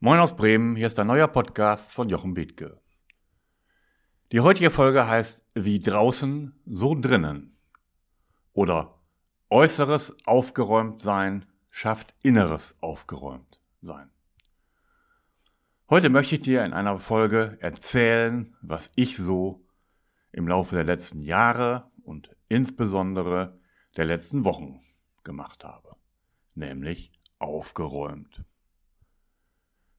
Moin aus Bremen, hier ist ein neuer Podcast von Jochen Bethke. Die heutige Folge heißt Wie draußen, so drinnen. Oder Äußeres aufgeräumt sein schafft Inneres aufgeräumt sein. Heute möchte ich dir in einer Folge erzählen, was ich so im Laufe der letzten Jahre und insbesondere der letzten Wochen gemacht habe, nämlich aufgeräumt.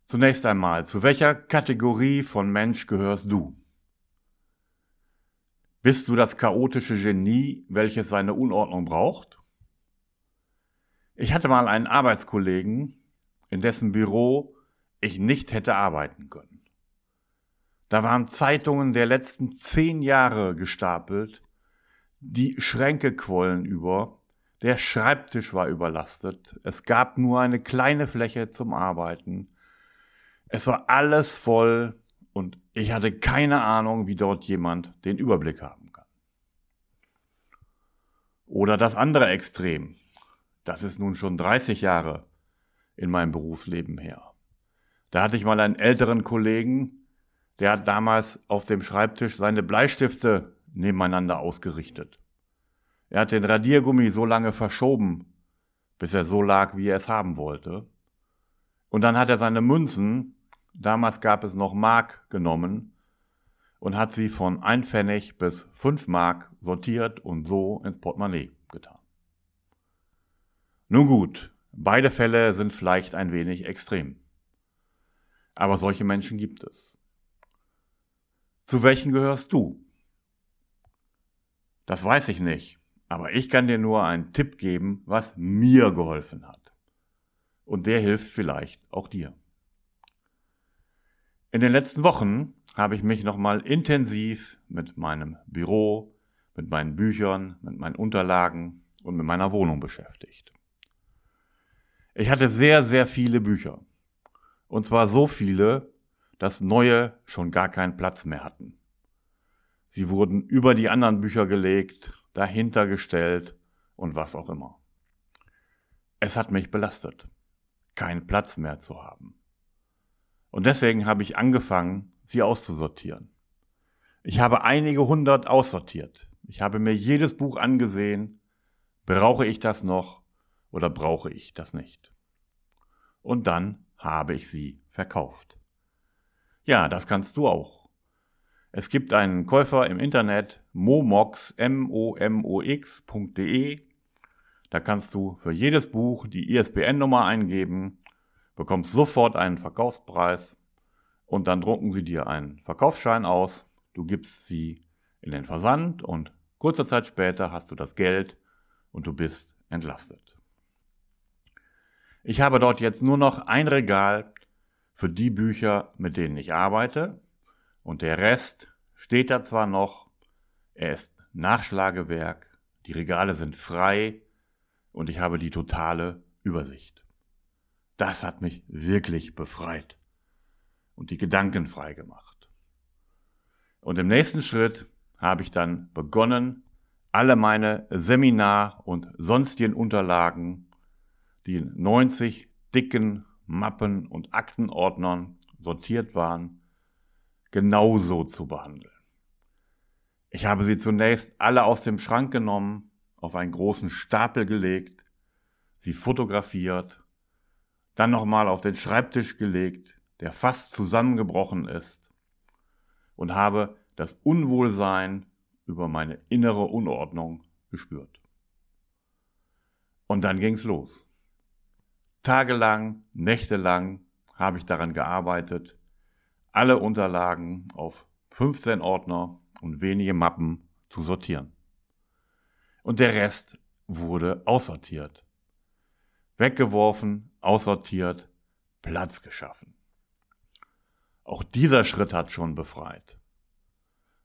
Zunächst einmal, zu welcher Kategorie von Mensch gehörst du? Bist du das chaotische Genie, welches seine Unordnung braucht? Ich hatte mal einen Arbeitskollegen, in dessen Büro ich nicht hätte arbeiten können. Da waren Zeitungen der letzten zehn Jahre gestapelt, die Schränke quollen über, der Schreibtisch war überlastet, es gab nur eine kleine Fläche zum Arbeiten, es war alles voll und ich hatte keine Ahnung, wie dort jemand den Überblick haben kann. Oder das andere Extrem, das ist nun schon 30 Jahre in meinem Berufsleben her. Da hatte ich mal einen älteren Kollegen, der hat damals auf dem Schreibtisch seine Bleistifte nebeneinander ausgerichtet. Er hat den Radiergummi so lange verschoben, bis er so lag, wie er es haben wollte. Und dann hat er seine Münzen, damals gab es noch Mark, genommen und hat sie von ein Pfennig bis fünf Mark sortiert und so ins Portemonnaie getan. Nun gut, beide Fälle sind vielleicht ein wenig extrem. Aber solche Menschen gibt es. Zu welchen gehörst du? Das weiß ich nicht. Aber ich kann dir nur einen Tipp geben, was mir geholfen hat. Und der hilft vielleicht auch dir. In den letzten Wochen habe ich mich nochmal intensiv mit meinem Büro, mit meinen Büchern, mit meinen Unterlagen und mit meiner Wohnung beschäftigt. Ich hatte sehr, sehr viele Bücher. Und zwar so viele, dass neue schon gar keinen Platz mehr hatten. Sie wurden über die anderen Bücher gelegt dahinter gestellt und was auch immer. Es hat mich belastet, keinen Platz mehr zu haben. Und deswegen habe ich angefangen, sie auszusortieren. Ich habe einige hundert aussortiert. Ich habe mir jedes Buch angesehen. Brauche ich das noch oder brauche ich das nicht? Und dann habe ich sie verkauft. Ja, das kannst du auch. Es gibt einen Käufer im Internet, momox, M-O-M-O-X.de. Da kannst du für jedes Buch die ISBN-Nummer eingeben, bekommst sofort einen Verkaufspreis und dann drucken sie dir einen Verkaufsschein aus. Du gibst sie in den Versand und kurze Zeit später hast du das Geld und du bist entlastet. Ich habe dort jetzt nur noch ein Regal für die Bücher, mit denen ich arbeite und der Rest steht da zwar noch, er ist Nachschlagewerk, die Regale sind frei und ich habe die totale Übersicht. Das hat mich wirklich befreit und die Gedanken frei gemacht. Und im nächsten Schritt habe ich dann begonnen, alle meine Seminar- und sonstigen Unterlagen, die in 90 dicken Mappen und Aktenordnern sortiert waren, genauso zu behandeln. Ich habe sie zunächst alle aus dem Schrank genommen, auf einen großen Stapel gelegt, sie fotografiert, dann nochmal auf den Schreibtisch gelegt, der fast zusammengebrochen ist, und habe das Unwohlsein über meine innere Unordnung gespürt. Und dann ging's los. Tagelang, nächtelang habe ich daran gearbeitet, alle Unterlagen auf 15 Ordner und wenige Mappen zu sortieren. Und der Rest wurde aussortiert. Weggeworfen, aussortiert, Platz geschaffen. Auch dieser Schritt hat schon befreit.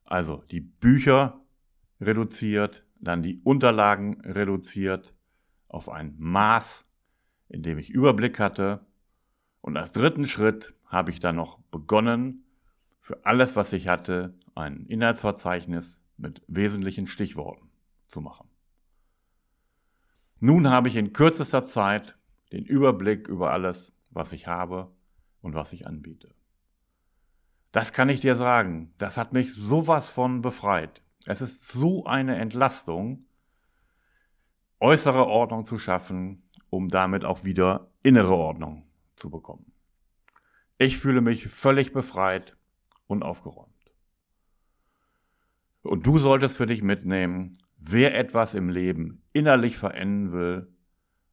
Also die Bücher reduziert, dann die Unterlagen reduziert auf ein Maß, in dem ich Überblick hatte. Und als dritten Schritt habe ich dann noch begonnen, für alles, was ich hatte, ein Inhaltsverzeichnis mit wesentlichen Stichworten zu machen. Nun habe ich in kürzester Zeit den Überblick über alles, was ich habe und was ich anbiete. Das kann ich dir sagen. Das hat mich sowas von befreit. Es ist so eine Entlastung, äußere Ordnung zu schaffen, um damit auch wieder innere Ordnung zu bekommen. Ich fühle mich völlig befreit und aufgeräumt. Und du solltest für dich mitnehmen, wer etwas im Leben innerlich verändern will,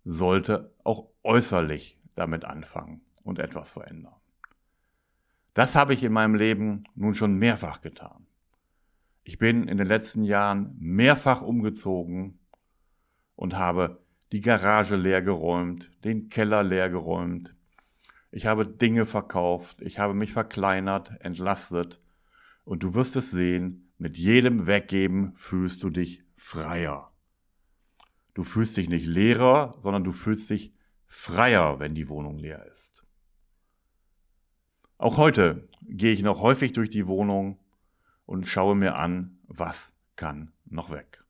sollte auch äußerlich damit anfangen und etwas verändern. Das habe ich in meinem Leben nun schon mehrfach getan. Ich bin in den letzten Jahren mehrfach umgezogen und habe die Garage leer geräumt, den Keller leer geräumt. Ich habe Dinge verkauft, ich habe mich verkleinert, entlastet und du wirst es sehen, mit jedem Weggeben fühlst du dich freier. Du fühlst dich nicht leerer, sondern du fühlst dich freier, wenn die Wohnung leer ist. Auch heute gehe ich noch häufig durch die Wohnung und schaue mir an, was kann noch weg.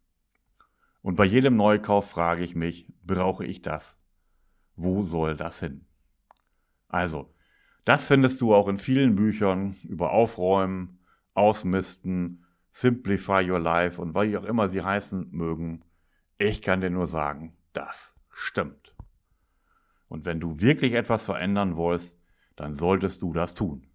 Und bei jedem Neukauf frage ich mich, brauche ich das? Wo soll das hin? Also, das findest du auch in vielen Büchern über Aufräumen, Ausmisten, Simplify Your Life und wie auch immer sie heißen mögen, ich kann dir nur sagen, das stimmt. Und wenn du wirklich etwas verändern willst, dann solltest du das tun.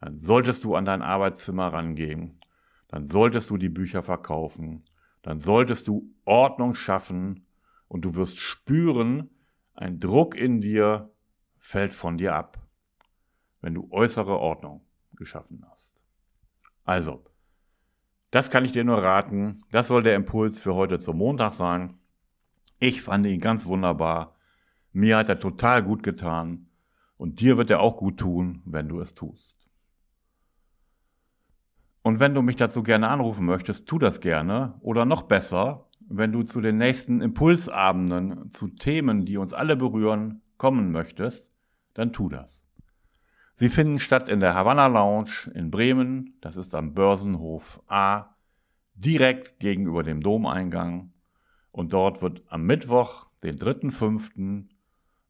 Dann solltest du an dein Arbeitszimmer rangehen, dann solltest du die Bücher verkaufen, dann solltest du Ordnung schaffen und du wirst spüren, ein Druck in dir fällt von dir ab, wenn du äußere Ordnung geschaffen hast. Also, das kann ich dir nur raten. Das soll der Impuls für heute zum Montag sein. Ich fand ihn ganz wunderbar. Mir hat er total gut getan. Und dir wird er auch gut tun, wenn du es tust. Und wenn du mich dazu gerne anrufen möchtest, tu das gerne. Oder noch besser, wenn du zu den nächsten Impulsabenden zu Themen, die uns alle berühren, kommen möchtest, dann tu das. Sie finden statt in der Havanna Lounge in Bremen, das ist am Börsenhof A, direkt gegenüber dem Domeingang. Und dort wird am Mittwoch, den 3.5.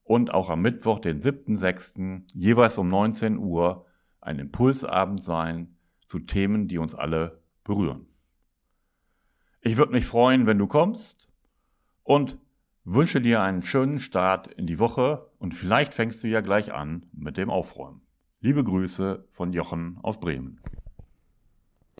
und auch am Mittwoch, den 7.6. jeweils um 19 Uhr ein Impulsabend sein zu Themen, die uns alle berühren. Ich würde mich freuen, wenn du kommst und wünsche dir einen schönen Start in die Woche und vielleicht fängst du ja gleich an mit dem Aufräumen. Liebe Grüße von Jochen aus Bremen.